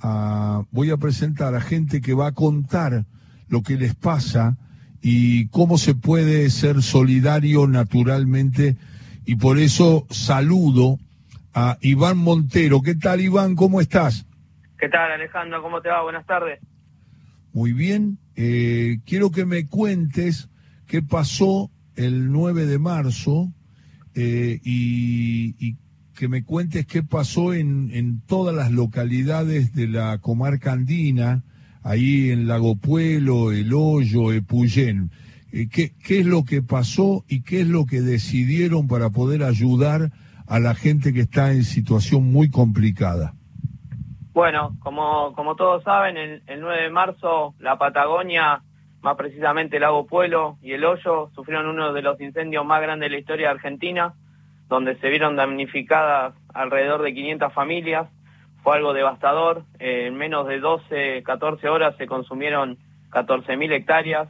a, voy a presentar a gente que va a contar lo que les pasa y cómo se puede ser solidario naturalmente. Y por eso saludo a Iván Montero. ¿Qué tal, Iván? ¿Cómo estás? ¿Qué tal, Alejandro? ¿Cómo te va? Buenas tardes. Muy bien. Eh, quiero que me cuentes qué pasó el 9 de marzo eh, y, que me cuentes qué pasó en, en todas las localidades de la comarca andina, ahí en Lago Puelo, El Hoyo, Epuyén. Eh, ¿qué, ¿Qué es lo que pasó y qué es lo que decidieron para poder ayudar a la gente que está en situación muy complicada? Bueno, como, como todos saben, el, el 9 de marzo la Patagonia, más precisamente Lago Puelo y el Hoyo, sufrieron uno de los incendios más grandes de la historia de Argentina, donde se vieron damnificadas alrededor de 500 familias. Fue algo devastador. Eh, en menos de 12, 14 horas se consumieron 14.000 hectáreas.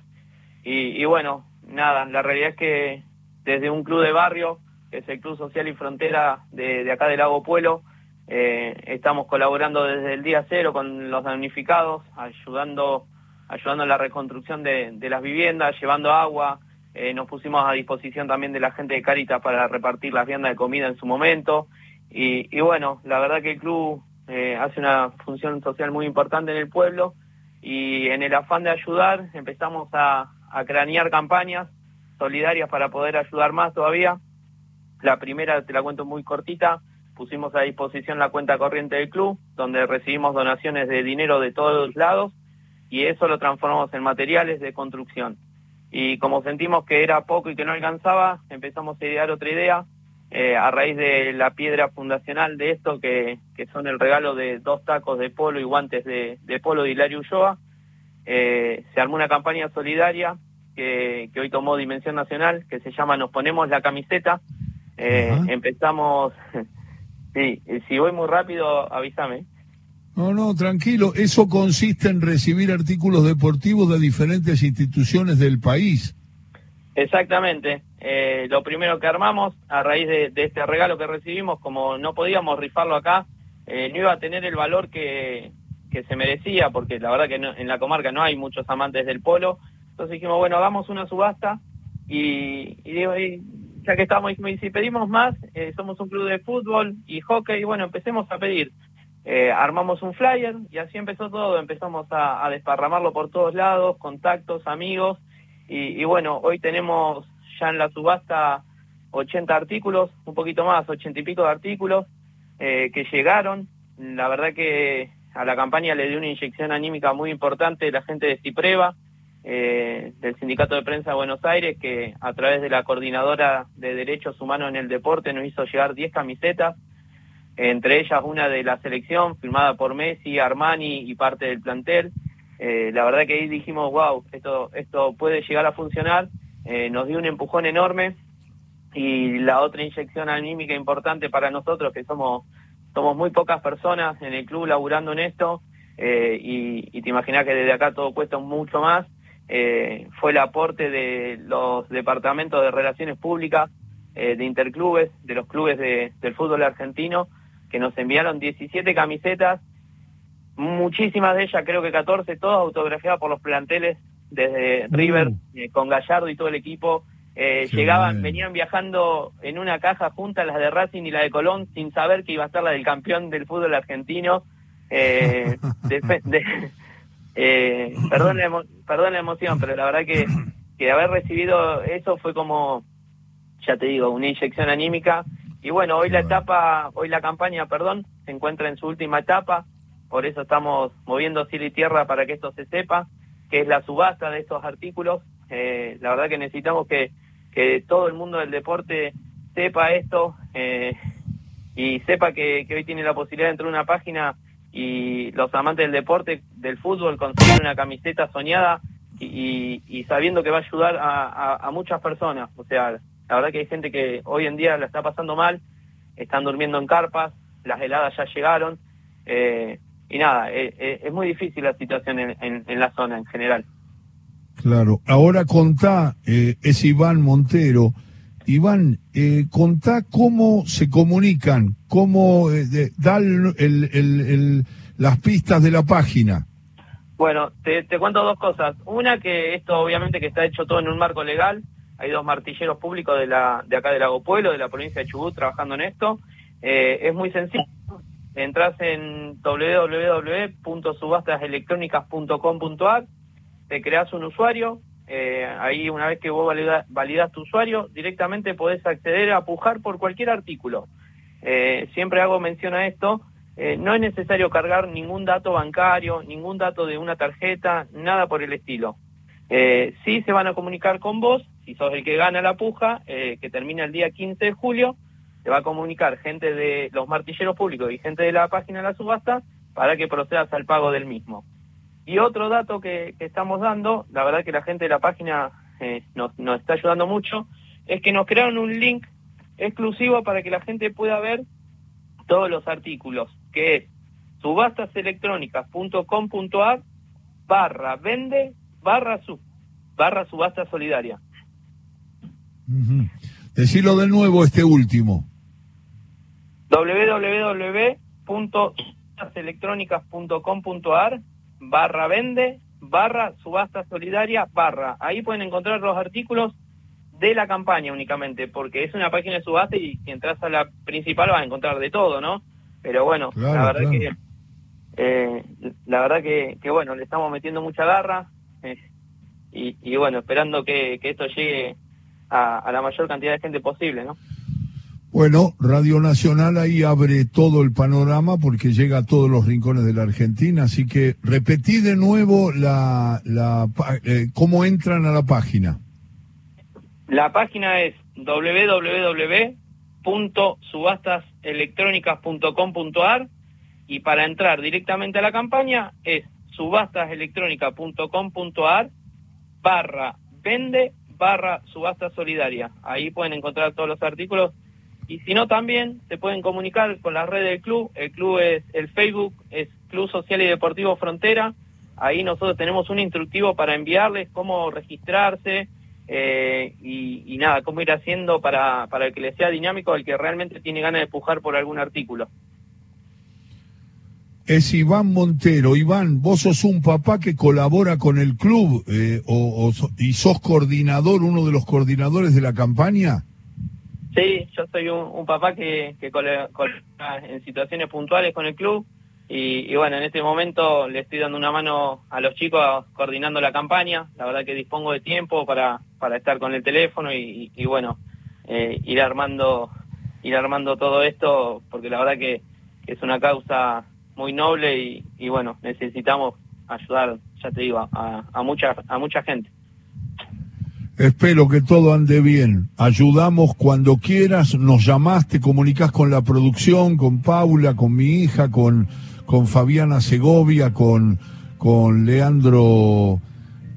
Y, bueno, nada, la realidad es que desde un club de barrio, que es el Club Social y Frontera de, acá del Lago Puelo, eh, estamos colaborando desde el día cero con los damnificados, ayudando, ayudando en la reconstrucción de las viviendas, llevando agua. Eh, nos pusimos a disposición también de la gente de Caritas para repartir las viandas de comida en su momento. Y, y bueno, la verdad que el club eh, hace una función social muy importante en el pueblo y en el afán de ayudar empezamos a, a cranear campañas solidarias para poder ayudar más todavía. La primera te la cuento muy cortita, pusimos a disposición la cuenta corriente del club, donde recibimos donaciones de dinero de todos lados y eso lo transformamos en materiales de construcción. Y como sentimos que era poco y que no alcanzaba, empezamos a idear otra idea eh, a raíz de la piedra fundacional de esto, que, que, son el regalo de dos tacos de polo y guantes de, de polo de Hilario Ulloa. Eh, se armó una campaña solidaria que, que hoy tomó dimensión nacional, que se llama Nos ponemos la camiseta. Eh, empezamos Sí, si voy muy rápido, avísame. No, no, tranquilo. Eso consiste en recibir artículos deportivos de diferentes instituciones del país. Exactamente. Eh, lo primero que armamos, a raíz de, este regalo que recibimos, como no podíamos rifarlo acá, eh, no iba a tener el valor que, que se merecía, porque la verdad que en la comarca no hay muchos amantes del polo. Entonces dijimos, bueno, hagamos una subasta y, y digo, y ya que estamos, y si pedimos más, eh, somos un club de fútbol y hockey, y bueno, empecemos a pedir. Eh, armamos un flyer y así empezó todo, empezamos a, desparramarlo por todos lados, contactos, amigos, y, y, bueno, hoy tenemos ya en la subasta 80 artículos, un poquito más, 80 y pico de artículos eh, que llegaron. La verdad que a la campaña le dio una inyección anímica muy importante la gente de Cipreva, eh, del Sindicato de Prensa de Buenos Aires, que a través de la Coordinadora de Derechos Humanos en el Deporte nos hizo llegar 10 camisetas, entre ellas una de la selección firmada por Messi, Armani y parte del plantel. Eh, la verdad que ahí dijimos, wow, esto, esto puede llegar a funcionar, eh, nos dio un empujón enorme y la otra inyección anímica importante para nosotros, que somos, somos muy pocas personas en el club laburando en esto, eh, y, y te imaginas que desde acá todo cuesta mucho más, fue el aporte de los departamentos de relaciones públicas, de interclubes, de los clubes de, del fútbol argentino, que nos enviaron 17 camisetas, muchísimas de ellas, creo que 14, todas autografiadas por los planteles desde River, eh, con Gallardo y todo el equipo. Eh, llegaban, bien. venían viajando en una caja juntas las de Racing y la de Colón sin saber que iba a ser la del campeón del fútbol argentino. Eh, de, de, eh, perdón, la perdón la emoción, pero la verdad que, que haber recibido eso fue como, ya te digo, una inyección anímica. Y bueno, hoy la etapa, hoy la campaña, perdón, se encuentra en su última etapa, por eso estamos moviendo cielo y tierra para que esto se sepa, que es la subasta de estos artículos. Eh, la verdad que necesitamos que, que todo el mundo del deporte sepa esto eh, y sepa que, que hoy tiene la posibilidad de entrar a una página y los amantes del deporte, del fútbol, conseguir una camiseta soñada y, y, y sabiendo que va a ayudar a, a, a, muchas personas. O sea, la verdad que hay gente que hoy en día la está pasando mal, están durmiendo en carpas, las heladas ya llegaron, eh, y nada, eh, eh, es muy difícil la situación en, en, en, la zona en general. Claro, ahora contá, es Iván Montero, Iván, eh, contá cómo se comunican, cómo eh, dan las pistas de la página. Bueno, te, cuento dos cosas. Una, que esto obviamente que está hecho todo en un marco legal. Hay dos martilleros públicos de, la, de acá del Lago Pueblo, de la provincia de Chubut, trabajando en esto. Eh, es muy sencillo. Entras en www.subastaselectrónicas.com.ar, te creas un usuario, eh, ahí una vez que vos validas tu usuario, directamente podés acceder a pujar por cualquier artículo. Eh, siempre hago mención a esto, no es necesario cargar ningún dato bancario, ningún dato de una tarjeta, nada por el estilo. sí se van a comunicar con vos, si sos el que gana la puja, que termina el día 15 de julio, te va a comunicar gente de los martilleros públicos y gente de la página de la subasta para que procedas al pago del mismo. Y otro dato que, estamos dando, la verdad que la gente de la página eh, nos, está ayudando mucho, es que nos crearon un link exclusivo para que la gente pueda ver todos los artículos, que es subastaselectrónicas.com.ar barra vende barra su barra subasta solidaria. Decirlo de nuevo este último. www.subastaselectrónicas.com.ar barra vende, barra subasta solidaria, barra. Ahí pueden encontrar los artículos de la campaña únicamente, porque es una página de subasta y si entras a la principal vas a encontrar de todo, ¿no? Pero bueno, la verdad que eh, la verdad que, que, bueno, le estamos metiendo mucha garra eh, y, y, bueno, esperando que, que esto llegue a, a la mayor cantidad de gente posible, ¿no? Bueno, Radio Nacional ahí abre todo el panorama porque llega a todos los rincones de la Argentina, así que repetí de nuevo la, la eh, cómo entran a la página. La página es www.subastaselectrónicas.com.ar y para entrar directamente a la campaña es subastaselectrónica.com.ar barra vende barra subasta solidaria. Ahí pueden encontrar todos los artículos y si no, también se pueden comunicar con la red del club. El club es el Facebook, es Club Social y Deportivo Frontera. Ahí nosotros tenemos un instructivo para enviarles cómo registrarse eh, y, nada, cómo ir haciendo para, para el que le sea dinámico, el que realmente tiene ganas de pujar por algún artículo. Es Iván Montero. Iván, vos sos un papá que colabora con el club eh, o, y sos coordinador, uno de los coordinadores de la campaña. Sí, yo soy un, papá que, que en situaciones puntuales con el club y, bueno, en este momento le estoy dando una mano a los chicos coordinando la campaña. La verdad que dispongo de tiempo para, para estar con el teléfono y, bueno, eh, ir armando ir armando todo esto porque la verdad que, es una causa muy noble y, bueno, necesitamos ayudar, ya te digo, a, a, mucha, a mucha gente. Espero que todo ande bien. Ayudamos cuando quieras, nos llamás, te comunicas con la producción, con Paula, con mi hija, con, con Fabiana Segovia, con, con Leandro,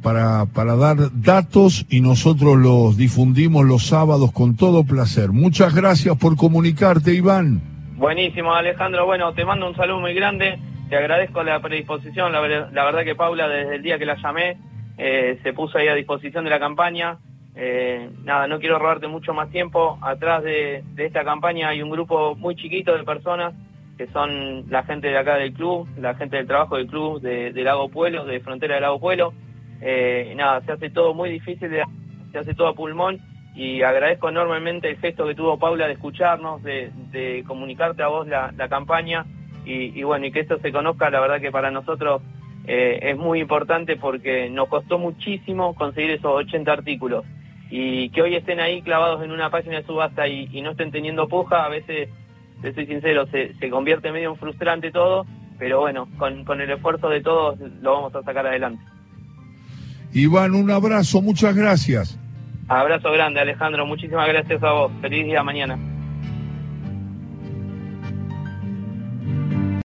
para, para dar datos y nosotros los difundimos los sábados con todo placer. Muchas gracias por comunicarte, Iván. Buenísimo, Alejandro. Bueno, te mando un saludo muy grande. Te agradezco la predisposición. La, la verdad que Paula, desde el día que la llamé, eh, se puso ahí a disposición de la campaña. Eh, nada, no quiero robarte mucho más tiempo. Atrás de, esta campaña hay un grupo muy chiquito de personas que son la gente de acá del club, la gente del trabajo del club de, Lago Pueblo, de Frontera de Lago Pueblo. Eh, nada, se hace todo muy difícil, se hace todo a pulmón y agradezco enormemente el gesto que tuvo Paula de escucharnos, de, comunicarte a vos la, campaña y, bueno, y que esto se conozca, la verdad que para nosotros eh, es muy importante porque nos costó muchísimo conseguir esos 80 artículos y que hoy estén ahí clavados en una página de subasta y, no estén teniendo puja, a veces, te soy sincero, se, convierte medio en frustrante todo, pero bueno, con el esfuerzo de todos lo vamos a sacar adelante. Iván, un abrazo, muchas gracias. Abrazo grande, Alejandro, muchísimas gracias a vos. Feliz día mañana.